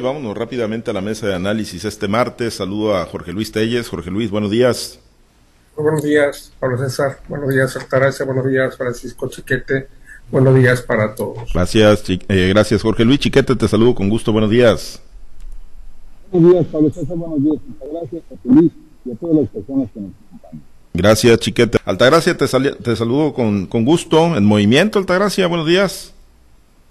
Vámonos rápidamente a la mesa de análisis este martes. Saludo a Jorge Luis Telles. Jorge Luis, buenos días. buenos días, Pablo César. Buenos días, Altagracia. Buenos días, Francisco Chiquete. Buenos días para todos. Gracias, eh, gracias, Jorge Luis Chiquete. Te saludo con gusto. Buenos días. Buenos días, Pablo César. Buenos días, Altagracia, Jorge Luis y a todas las personas que nos acompañan. Gracias, Chiquete. Altagracia, te, te saludo con, con gusto. En movimiento, Altagracia. Buenos días.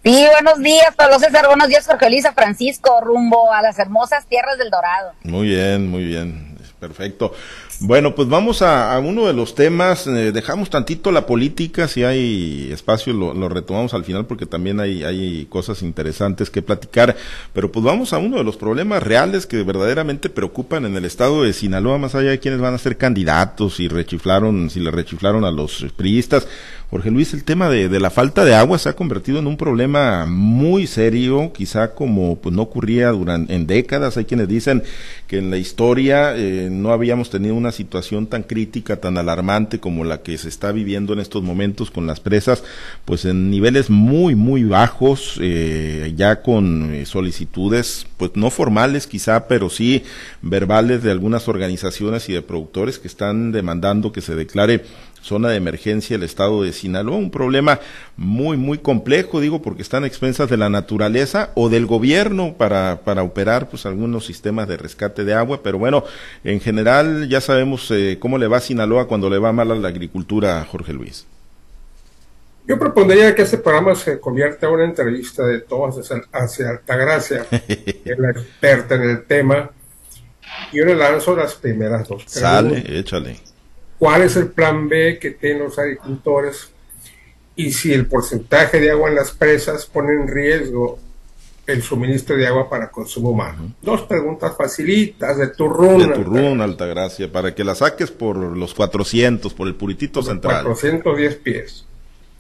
Sí, buenos días, Pablo César. Buenos días, Jorge Luis, Francisco, rumbo a las hermosas tierras del Dorado. Muy bien, muy bien. Perfecto. Bueno, pues vamos a, uno de los temas. Eh, dejamos tantito la política, si hay espacio lo, retomamos al final porque también hay, cosas interesantes que platicar. Pero pues vamos a uno de los problemas reales que verdaderamente preocupan en el estado de Sinaloa, más allá de quienes van a ser candidatos y rechiflaron, si le rechiflaron a los priistas. Jorge Luis, el tema de, de la falta de agua se ha convertido en un problema muy serio, quizá como pues no ocurría durante en décadas. Hay quienes dicen que en la historia eh, no habíamos tenido una situación tan crítica, tan alarmante como la que se está viviendo en estos momentos con las presas, pues en niveles muy, muy bajos, eh, ya con eh, solicitudes, pues no formales quizá, pero sí verbales de algunas organizaciones y de productores que están demandando que se declare zona de emergencia el estado de Sinaloa, un problema muy, muy complejo, digo, porque están expensas de la naturaleza o del gobierno para, para operar pues algunos sistemas de rescate de agua, pero bueno, en general ya sabemos eh, cómo le va a Sinaloa cuando le va mal a la agricultura, Jorge Luis. Yo propondría que este programa se convierta en una entrevista de todos hacia Altagracia, que es la experta en el tema. Yo le lanzo las primeras dos. Sale, échale cuál es el plan B que tienen los agricultores y si el porcentaje de agua en las presas pone en riesgo el suministro de agua para consumo humano. Dos preguntas facilitas de turrón. De turrón, Altagracia, para que la saques por los 400, por el puritito central. 410 pies.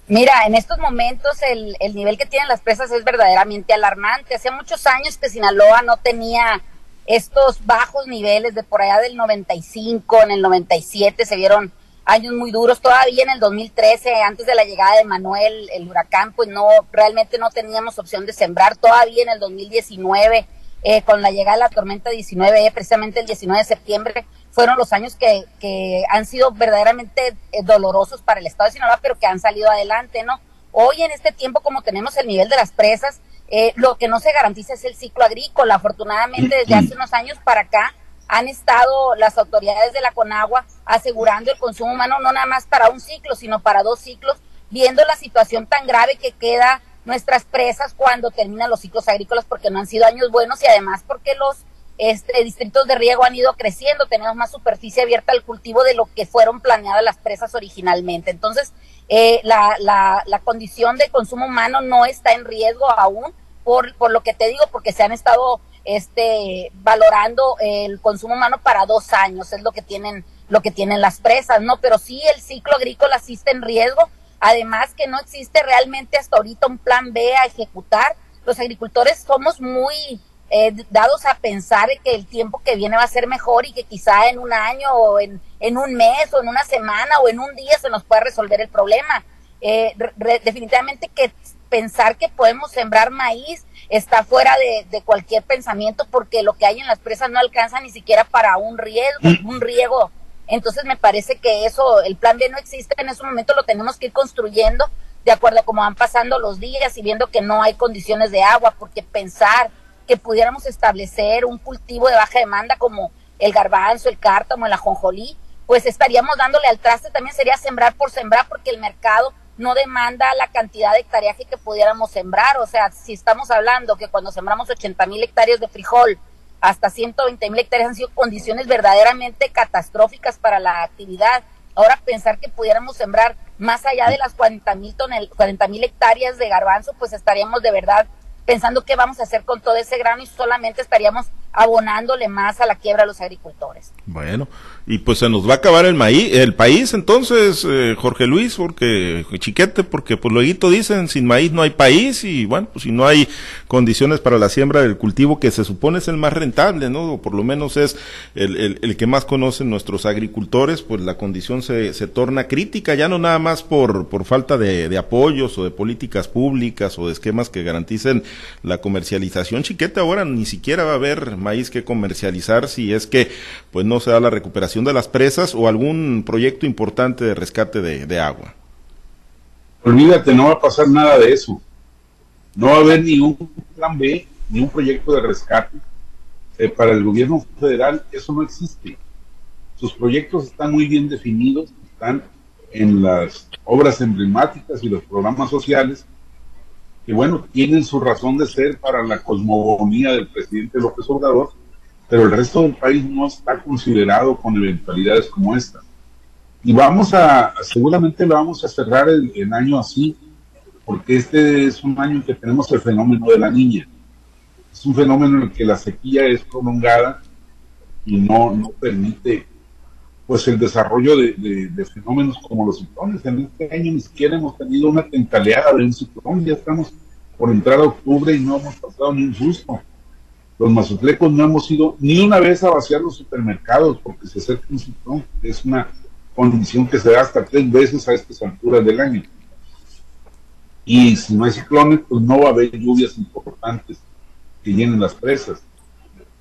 Mira, en estos momentos el, el nivel que tienen las presas es verdaderamente alarmante. Hace muchos años que Sinaloa no tenía estos bajos niveles de por allá del 95, en el 97 se vieron años muy duros. Todavía en el 2013, antes de la llegada de Manuel, el huracán, pues no, realmente no teníamos opción de sembrar. Todavía en el 2019, eh, con la llegada de la tormenta 19, precisamente el 19 de septiembre, fueron los años que, que han sido verdaderamente eh, dolorosos para el estado de Sinaloa, pero que han salido adelante, ¿no? Hoy en este tiempo, como tenemos el nivel de las presas, eh, lo que no se garantiza es el ciclo agrícola. Afortunadamente, desde hace unos años para acá, han estado las autoridades de la Conagua asegurando el consumo humano no nada más para un ciclo, sino para dos ciclos, viendo la situación tan grave que queda nuestras presas cuando terminan los ciclos agrícolas porque no han sido años buenos y además porque los este, distritos de riego han ido creciendo, tenemos más superficie abierta al cultivo de lo que fueron planeadas las presas originalmente. Entonces, eh, la, la, la, condición de consumo humano no está en riesgo aún, por, por lo que te digo, porque se han estado este, valorando el consumo humano para dos años, es lo que tienen, lo que tienen las presas, ¿no? Pero sí el ciclo agrícola sí está en riesgo, además que no existe realmente hasta ahorita un plan B a ejecutar. Los agricultores somos muy eh, dados a pensar que el tiempo que viene va a ser mejor y que quizá en un año o en, en un mes o en una semana o en un día se nos pueda resolver el problema. Eh, definitivamente que pensar que podemos sembrar maíz está fuera de, de, cualquier pensamiento porque lo que hay en las presas no alcanza ni siquiera para un riego, un riego. Entonces me parece que eso, el plan B no existe, en ese momento lo tenemos que ir construyendo de acuerdo a cómo van pasando los días y viendo que no hay condiciones de agua, porque pensar que pudiéramos establecer un cultivo de baja demanda como el garbanzo, el cártamo, el ajonjolí, pues estaríamos dándole al traste, también sería sembrar por sembrar porque el mercado no demanda la cantidad de hectareaje que pudiéramos sembrar, o sea, si estamos hablando que cuando sembramos 80 mil hectáreas de frijol, hasta 120 mil hectáreas han sido condiciones verdaderamente catastróficas para la actividad. Ahora pensar que pudiéramos sembrar más allá de las 40 mil 40 mil hectáreas de garbanzo, pues estaríamos de verdad pensando qué vamos a hacer con todo ese grano y solamente estaríamos abonándole más a la quiebra de los agricultores. Bueno, y pues se nos va a acabar el maíz, el país entonces, eh, Jorge Luis, porque chiquete, porque pues luego dicen, sin maíz no hay país y bueno, pues si no hay condiciones para la siembra del cultivo que se supone es el más rentable, ¿no? O por lo menos es el, el, que más conocen nuestros agricultores, pues la condición se, se torna crítica, ya no nada más por, por falta de, de apoyos o de políticas públicas o de esquemas que garanticen la comercialización. Chiquete ahora ni siquiera va a haber maíz que comercializar si es que pues no se da la recuperación de las presas o algún proyecto importante de rescate de, agua. Olvídate, no va a pasar nada de eso. No va a haber ni un plan B, ni un proyecto de rescate. Eh, para el gobierno federal eso no existe. Sus proyectos están muy bien definidos, están en las obras emblemáticas y los programas sociales, que bueno, tienen su razón de ser para la cosmogonía del presidente López Obrador, pero el resto del país no está considerado con eventualidades como esta. Y vamos a, seguramente lo vamos a cerrar el, año así, porque este es un año en que tenemos el fenómeno de la niña. Es un fenómeno en el que la sequía es prolongada y no, no permite pues el desarrollo de, fenómenos como los ciclones. En este año ni siquiera hemos tenido una tentaleada de un ciclón, ya estamos por entrar a octubre y no hemos pasado ni un susto. Los mazotlecos no hemos ido ni una vez a vaciar los supermercados porque se acerca un ciclón. Es una condición que se da hasta tres veces a estas alturas del año. Y si no hay ciclones, pues no va a haber lluvias importantes que llenen las presas.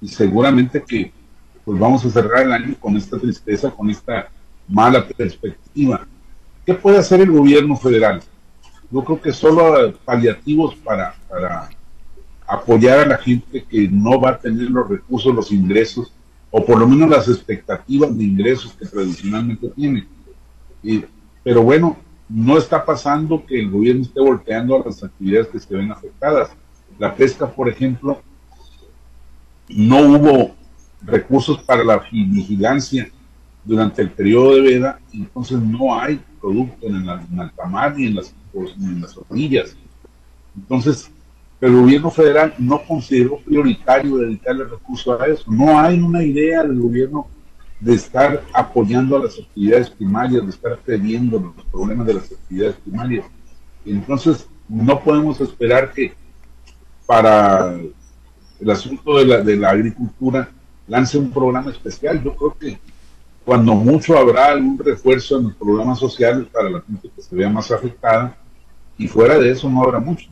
Y seguramente que pues vamos a cerrar el año con esta tristeza, con esta mala perspectiva. ¿Qué puede hacer el gobierno federal? Yo creo que solo paliativos para, para apoyar a la gente que no va a tener los recursos, los ingresos, o por lo menos las expectativas de ingresos que tradicionalmente tiene. pero bueno, no está pasando que el gobierno esté volteando a las actividades que se ven afectadas. La pesca, por ejemplo, no hubo recursos para la vigilancia durante el periodo de veda, entonces no hay producto en, el alta mar ni en las, en las orillas. Entonces, el gobierno federal no consideró prioritario dedicarle recursos a eso. No hay una idea del gobierno de estar apoyando a las actividades primarias, de estar previendo los problemas de las actividades primarias. entonces no podemos esperar que para el asunto de la, de la agricultura lance un programa especial. Yo creo que cuando mucho habrá algún refuerzo en los programas sociales para la gente que se vea más afectada y fuera de eso no habrá mucho.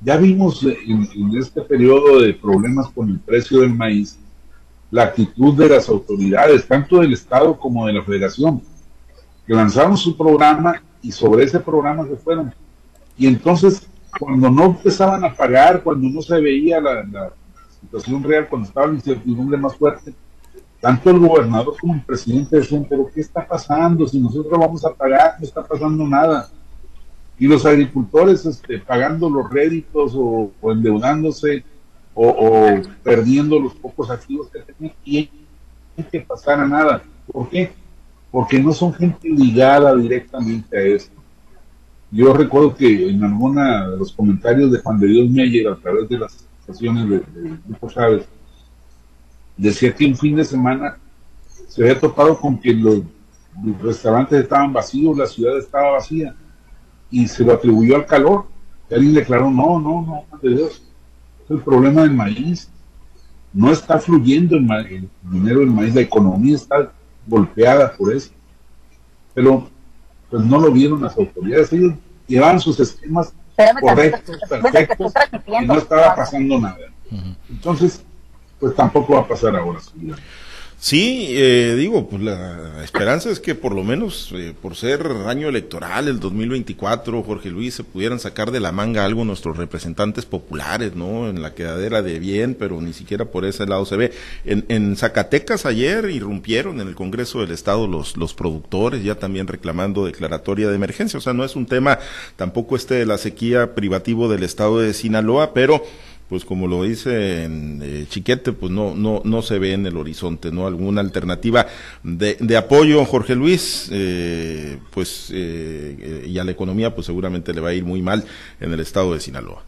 Ya vimos en, este periodo de problemas con el precio del maíz la actitud de las autoridades, tanto del Estado como de la Federación, que lanzaron su programa y sobre ese programa se fueron. Y entonces, cuando no empezaban a pagar, cuando no se veía la, situación real, cuando estaba la incertidumbre más fuerte, tanto el gobernador como el presidente decían, pero ¿qué está pasando? Si nosotros vamos a pagar, no está pasando nada y los agricultores este, pagando los réditos o, endeudándose o, perdiendo los pocos activos que tenían y que pasar a nada. ¿Por qué? Porque no son gente ligada directamente a esto. Yo recuerdo que en alguna de los comentarios de Juan de Dios Meyer a través de las estaciones de, Grupo Chávez, decía que un fin de semana se había topado con que los restaurantes estaban vacíos, la ciudad estaba vacía y se lo atribuyó al calor. Y alguien declaró, no, no, no, de Dios, es el problema del maíz. No está fluyendo el, dinero del maíz, la economía está golpeada por eso. Pero pues no lo vieron las autoridades, ellos llevaban sus esquemas correctos, perfectos, y no estaba pasando nada. Entonces, pues tampoco va a pasar ahora. Sí, eh, digo, pues la esperanza es que por lo menos eh, por ser año electoral, el 2024, Jorge Luis, se pudieran sacar de la manga algo nuestros representantes populares, ¿no? En la quedadera de bien, pero ni siquiera por ese lado se ve. En, en Zacatecas ayer irrumpieron en el Congreso del Estado los, los productores, ya también reclamando declaratoria de emergencia. O sea, no es un tema tampoco este de la sequía privativo del Estado de Sinaloa, pero pues como lo dice eh, Chiquete, pues no, no, no se ve en el horizonte, ¿no? Alguna alternativa de, de apoyo, Jorge Luis, eh, pues, eh, y a la economía, pues seguramente le va a ir muy mal en el estado de Sinaloa.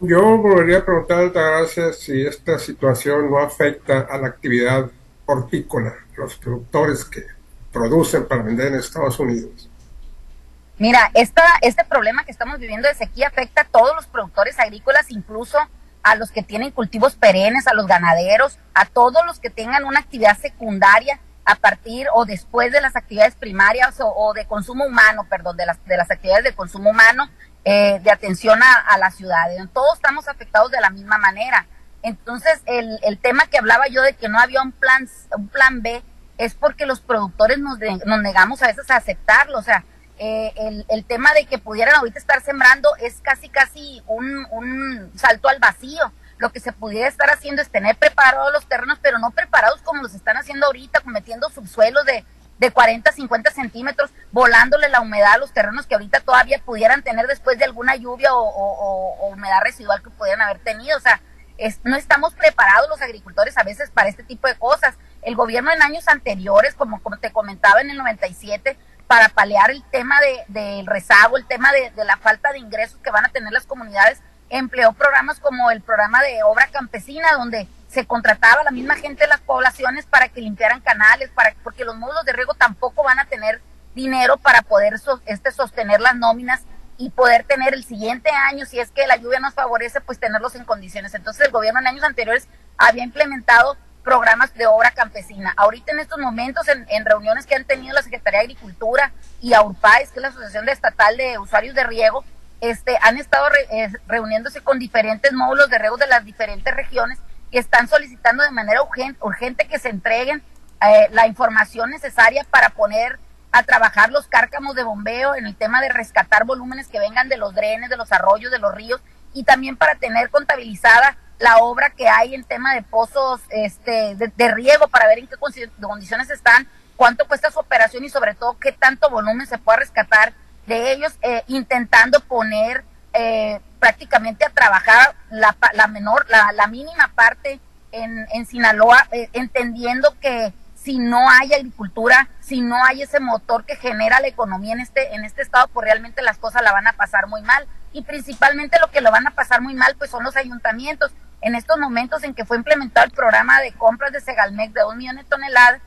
Yo volvería a preguntar a Altagracia si esta situación no afecta a la actividad hortícola, los productores que producen para vender en Estados Unidos. Mira, esta, este problema que estamos viviendo de sequía afecta a todos los productores agrícolas, incluso a los que tienen cultivos perennes, a los ganaderos, a todos los que tengan una actividad secundaria a partir o después de las actividades primarias o, de consumo humano, perdón, de las, de las actividades de consumo humano, eh, de atención a, a la ciudad. Todos estamos afectados de la misma manera. Entonces, el, el tema que hablaba yo de que no había un plan, un plan B es porque los productores nos, nos negamos a veces a aceptarlo. O sea, eh, el, el, tema de que pudieran ahorita estar sembrando es casi, casi un, un salto al vacío lo que se pudiera estar haciendo es tener preparados los terrenos, pero no preparados como los están haciendo ahorita, cometiendo subsuelos de, de 40, 50 centímetros, volándole la humedad a los terrenos que ahorita todavía pudieran tener después de alguna lluvia o, humedad residual que pudieran haber tenido. O sea, no estamos preparados los agricultores a veces para este tipo de cosas. El gobierno en años anteriores, como, como te comentaba en el 97, para paliar el tema del de, rezago, el tema de, de la falta de ingresos que van a tener las comunidades, empleó programas como el programa de obra campesina, donde se contrataba a la misma gente de las poblaciones para que limpiaran canales, para porque los módulos de riego tampoco van a tener dinero para poder este, sostener las nóminas y poder tener el siguiente año, si es que la lluvia nos favorece, pues tenerlos en condiciones. Entonces el gobierno en años anteriores había implementado programas de obra campesina. Ahorita en estos momentos, en, en reuniones que han tenido la Secretaría de Agricultura y AURPAES, que es la Asociación Estatal de Usuarios de Riego, este, han estado eh, reuniéndose con diferentes módulos de riego de las diferentes regiones que están solicitando de manera urgente, urgente que se entreguen eh, la información necesaria para poner a trabajar los cárcamos de bombeo en el tema de rescatar volúmenes que vengan de los drenes, de los arroyos, de los ríos y también para tener contabilizada la obra que hay en tema de pozos este, de, riego para ver en qué condiciones están, cuánto cuesta su operación y sobre todo qué tanto volumen se puede rescatar de ellos eh, intentando poner eh, prácticamente a trabajar la, la menor, la, la, mínima parte en, en Sinaloa, eh, entendiendo que si no hay agricultura, si no hay ese motor que genera la economía en este, en este estado, pues realmente las cosas la van a pasar muy mal. Y principalmente lo que lo van a pasar muy mal, pues son los ayuntamientos. En estos momentos en que fue implementado el programa de compras de Segalmec de dos millones de toneladas,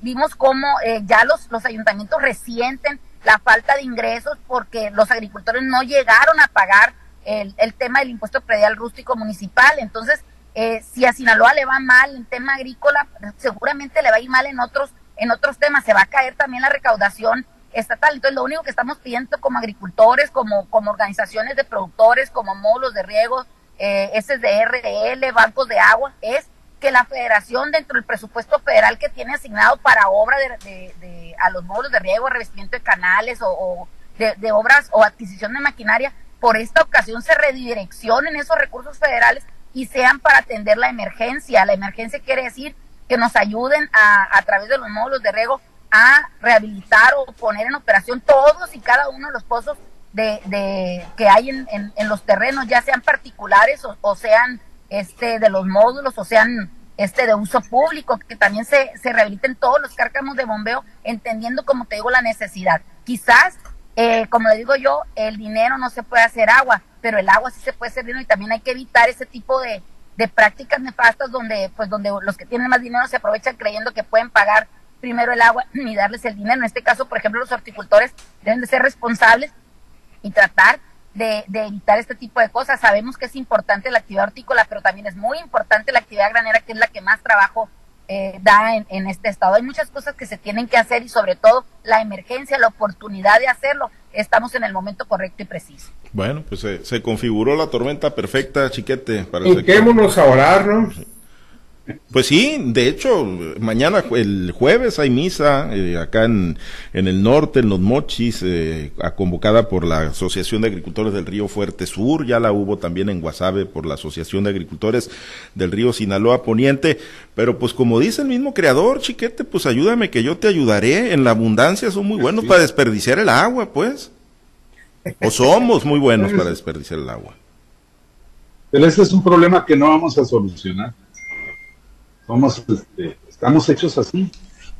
vimos cómo ya los, los ayuntamientos resienten la falta de ingresos porque los agricultores no llegaron a pagar el, el tema del impuesto predial rústico municipal. Entonces, eh, si a Sinaloa le va mal en tema agrícola, seguramente le va a ir mal en otros, en otros temas. Se va a caer también la recaudación estatal. Entonces, lo único que estamos pidiendo como agricultores, como, como organizaciones de productores, como módulos de riego, eh, SDRL, bancos de agua, es que la federación dentro del presupuesto federal que tiene asignado para obra de, de, a los módulos de riego, revestimiento de canales o, de, obras o adquisición de maquinaria, por esta ocasión se redireccionen esos recursos federales y sean para atender la emergencia. La emergencia quiere decir que nos ayuden a, a través de los módulos de riego a rehabilitar o poner en operación todos y cada uno de los pozos de, de que hay en, los terrenos, ya sean particulares o sean este de los módulos, o sean este de uso público, que también se, se rehabiliten todos los cárcamos de bombeo, entendiendo, como te digo, la necesidad. Quizás, eh, como le digo yo, el dinero no se puede hacer agua, pero el agua sí se puede hacer dinero y también hay que evitar ese tipo de, de prácticas nefastas donde, pues, donde los que tienen más dinero se aprovechan creyendo que pueden pagar primero el agua y darles el dinero. En este caso, por ejemplo, los horticultores deben de ser responsables y tratar de, evitar este tipo de cosas. Sabemos que es importante la actividad hortícola, pero también es muy importante la actividad granera, que es la que más trabajo eh, da en, en, este estado. Hay muchas cosas que se tienen que hacer y sobre todo la emergencia, la oportunidad de hacerlo. Estamos en el momento correcto y preciso. Bueno, pues se, configuró la tormenta perfecta, chiquete. Para a orar, ¿no? Pues sí, de hecho, mañana, el jueves, hay misa eh, acá en, en, el norte, en los Mochis, eh, convocada por la Asociación de Agricultores del Río Fuerte Sur, ya la hubo también en Guasave por la Asociación de Agricultores del Río Sinaloa Poniente, pero pues como dice el mismo creador, chiquete, pues ayúdame que yo te ayudaré, en la abundancia son muy buenos para desperdiciar el agua, pues. O somos muy buenos para desperdiciar el agua. Pero ese es un problema que no vamos a solucionar somos, este, estamos hechos así.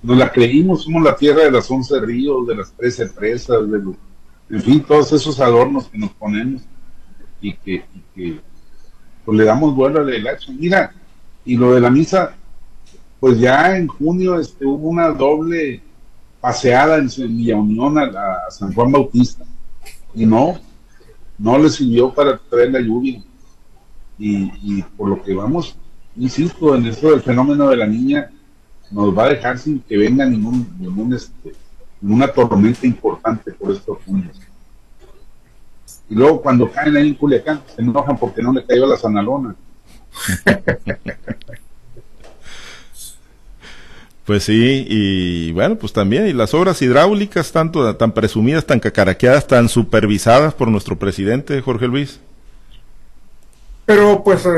Nos la creímos, somos la tierra de las once ríos, de las tres presas, de en fin, todos esos adornos que nos ponemos y que, pues le damos vuelo al elección. Mira, y lo de la misa, pues ya en junio este, hubo una doble paseada en, Villa Unión a, San Juan Bautista y no, no le sirvió para traer la lluvia. Y, por lo que vamos, insisto, en esto del fenómeno de la niña, nos va a dejar sin que venga ningún, ningún este, ninguna tormenta importante por estos juntos. Y luego cuando caen ahí en Culiacán, se enojan porque no le cayó la sanalona. Pues sí, y bueno, pues también, y las obras hidráulicas, tanto tan presumidas, tan cacaraqueadas, tan supervisadas por nuestro presidente, Jorge Luis. Pero pues eh,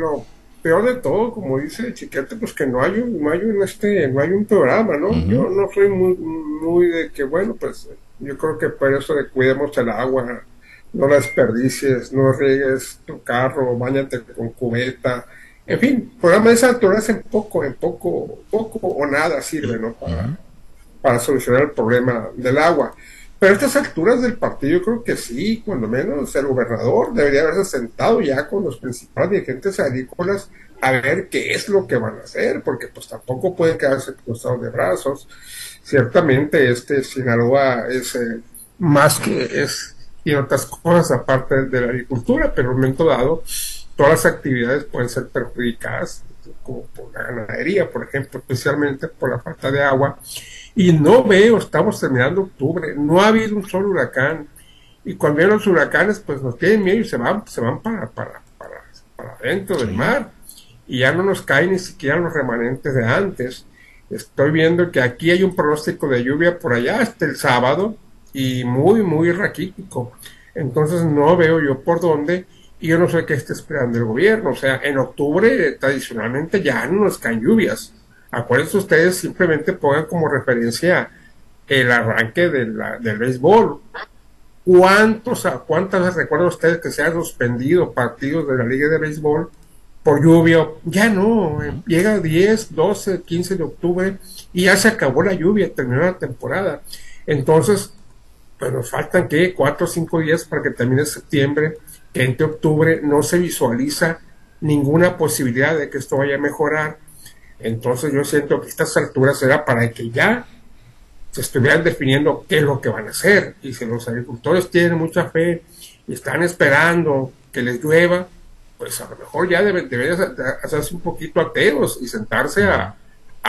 lo peor de todo, como dice Chiquete, pues que no hay un, no hay un este, no hay un programa, ¿no? Yo no soy muy, muy de que, bueno, pues yo creo que por eso de cuidemos el agua, no la desperdicies, no riegues tu carro, bañate con cubeta, en fin, programas de esa naturaleza en poco, en poco, poco o nada sirve, ¿no? Para, para solucionar el problema del agua. Pero a estas alturas del partido yo creo que sí, cuando menos el gobernador debería haberse sentado ya con los principales dirigentes agrícolas a ver qué es lo que van a hacer, porque pues tampoco pueden quedarse cruzados de brazos. Ciertamente este Sinaloa es eh, más que es y otras cosas aparte de la agricultura, pero en un momento dado todas las actividades pueden ser perjudicadas, como por la ganadería, por ejemplo, especialmente por la falta de agua. Y no veo, estamos terminando octubre, no ha habido un solo huracán. Y cuando vienen los huracanes, pues nos tienen miedo y se van, se van para, para, para, para dentro del mar. Y ya no nos caen ni siquiera los remanentes de antes. Estoy viendo que aquí hay un pronóstico de lluvia por allá hasta el sábado y muy, muy raquítico. Entonces no veo yo por dónde y yo no sé qué está esperando el gobierno. O sea, en octubre tradicionalmente ya no nos caen lluvias. Acuérdense ustedes, simplemente pongan como referencia el arranque del béisbol. ¿Cuántos, cuántas veces recuerdan ustedes que se han suspendido partidos de la Liga de Béisbol por lluvia? Ya no, eh, llega 10, 12, 15 de octubre y ya se acabó la lluvia, terminó la temporada. Entonces, pues nos faltan que cuatro o cinco días para que termine septiembre que entre octubre no se visualiza ninguna posibilidad de que esto vaya a mejorar. Entonces yo siento que estas alturas era para que ya se estuvieran definiendo qué es lo que van a hacer. Y si los agricultores tienen mucha fe y están esperando que les llueva, pues a lo mejor ya deben, hacerse un poquito ateos y sentarse a,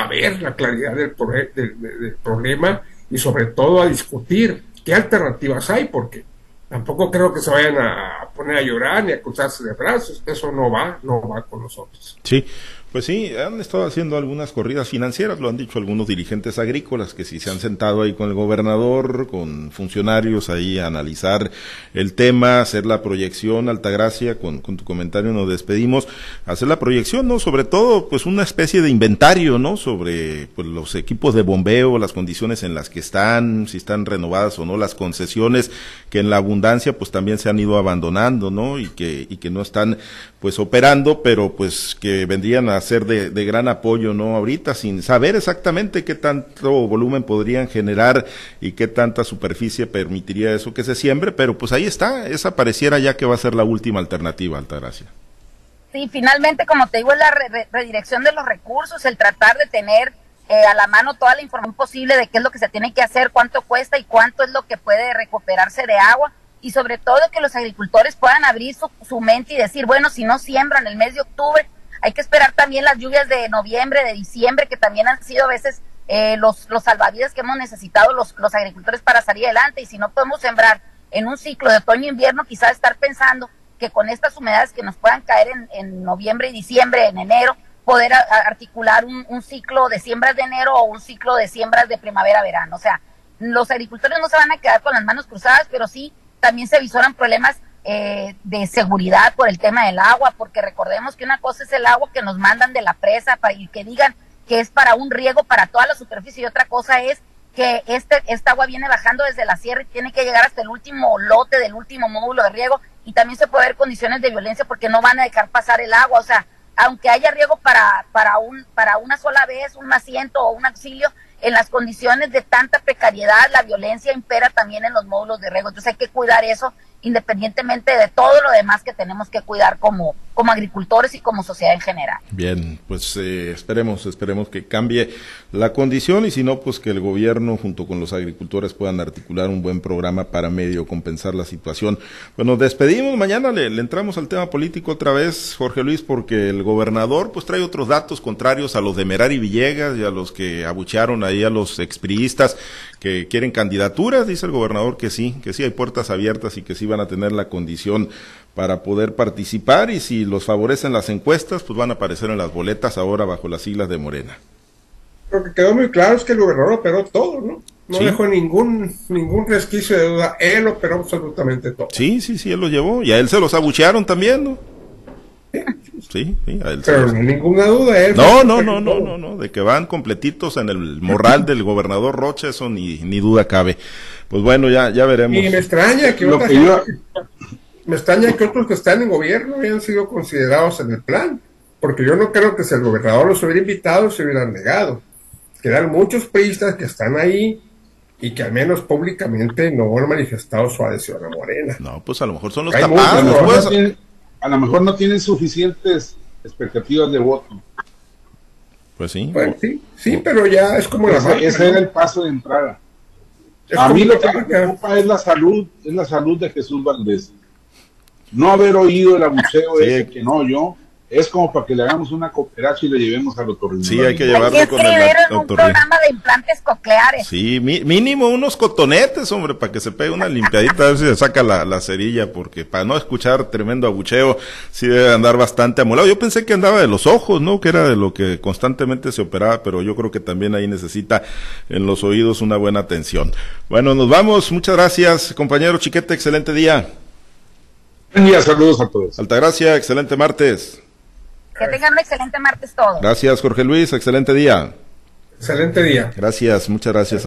ver la claridad del, del problema y sobre todo a discutir qué alternativas hay, porque tampoco creo que se vayan a poner a llorar ni a cruzarse de brazos. Eso no va, no va con nosotros. Sí, pues sí, han estado haciendo algunas corridas financieras, lo han dicho algunos dirigentes agrícolas, que si se han sentado ahí con el gobernador, con funcionarios ahí a analizar el tema, hacer la proyección, Altagracia, con, con tu comentario nos despedimos, hacer la proyección, ¿no? Sobre todo, pues una especie de inventario, ¿no? Sobre pues, los equipos de bombeo, las condiciones en las que están, si están renovadas o no, las concesiones que en la abundancia pues también se han ido abandonando, ¿no? Y que, y que no están pues operando, pero pues que vendrían a ser de, gran apoyo, ¿no? Ahorita, sin saber exactamente qué tanto volumen podrían generar y qué tanta superficie permitiría eso que se siembre, pero pues ahí está, esa pareciera ya que va a ser la última alternativa, Altagracia. Sí, finalmente, como te digo, es la redirección de los recursos, el tratar de tener eh, a la mano toda la información posible de qué es lo que se tiene que hacer, cuánto cuesta y cuánto es lo que puede recuperarse de agua y sobre todo que los agricultores puedan abrir su, su mente y decir, bueno, si no siembran el mes de octubre, hay que esperar también las lluvias de noviembre, de diciembre, que también han sido a veces eh, los, los salvavidas que hemos necesitado los, los agricultores para salir adelante. Y si no podemos sembrar en un ciclo de otoño-invierno, quizás estar pensando que con estas humedades que nos puedan caer en, en noviembre y diciembre, en enero, poder articular un, un, ciclo de siembras de enero o un ciclo de siembras de primavera-verano. O sea, los agricultores no se van a quedar con las manos cruzadas, pero sí también se visoran problemas eh, de seguridad por el tema del agua, porque recordemos que una cosa es el agua que nos mandan de la presa para, y que digan que es para un riego para toda la superficie y otra cosa es que este, esta agua viene bajando desde la sierra y tiene que llegar hasta el último lote del último módulo de riego y también se puede ver condiciones de violencia porque no van a dejar pasar el agua, o sea, aunque haya riego para, para, un, para una sola vez, un asiento o un auxilio, en las condiciones de tanta precariedad, la violencia impera también en los módulos de riego. Entonces hay que cuidar eso independientemente de todo lo demás que tenemos que cuidar como, como agricultores y como sociedad en general. Bien, pues eh, esperemos, esperemos que cambie la condición y si no, pues que el gobierno junto con los agricultores puedan articular un buen programa para medio compensar la situación. Bueno, despedimos, mañana le, entramos al tema político otra vez, Jorge Luis, porque el gobernador pues trae otros datos contrarios a los de Merari Villegas y a los que abuchearon ahí a los expriistas que quieren candidaturas, dice el gobernador que sí, que sí hay puertas abiertas y que sí van a tener la condición para poder participar y si los favorecen las encuestas, pues van a aparecer en las boletas ahora bajo las siglas de Morena. Lo que quedó muy claro es que el gobernador operó todo, ¿no? No Sí. dejó ningún, ningún resquicio de duda. Él operó absolutamente todo. Sí, sí, sí, él los llevó y a él se los abuchearon también, ¿no? Sí, sí, a él se Pero los... no hay ninguna duda. Él No, no, no, no, no, no, de que van completitos en el morral del gobernador Rocha, eso ni, ni duda cabe. Pues bueno, ya, ya veremos. Y me extraña que Lo otra que gente- yo- me extraña que otros que están en gobierno hayan sido considerados en el plan, porque yo no creo que si el gobernador los hubiera invitado se hubieran negado. Quedan muchos priistas que están ahí y que al menos públicamente no han manifestado su adhesión a Morena. No, pues a lo mejor son los Hay muchos, pues. A lo mejor no tienen suficientes expectativas de voto. Pues sí. Bueno, sí, sí, pero ya es como la Ese, marca, ese ¿no? era el paso de entrada. Es A mí lo que me preocupa es la salud, es la salud de Jesús Valdés. No haber oído el abucheo Sí. ese que no yo, es como para que le hagamos una cooperacha y le llevemos al otorrino. Sí, hay que Hay llevarlo que con el en un programa de implantes cocleares. Sí, mi- mínimo unos cotonetes, hombre, para que se pegue una limpiadita, a ver si se saca la, la cerilla, porque para no escuchar tremendo abucheo, sí debe andar bastante amolado. Yo pensé que andaba de los ojos, ¿no? Que era de lo que constantemente se operaba, pero yo creo que también ahí necesita en los oídos una buena atención. Bueno, nos vamos. Muchas gracias, compañero Chiquete. Excelente día. Buen día, saludos a todos. Altagracia, excelente martes. Que tengan un excelente martes todos. Gracias, Jorge Luis. Excelente día. Excelente día. Gracias, muchas gracias.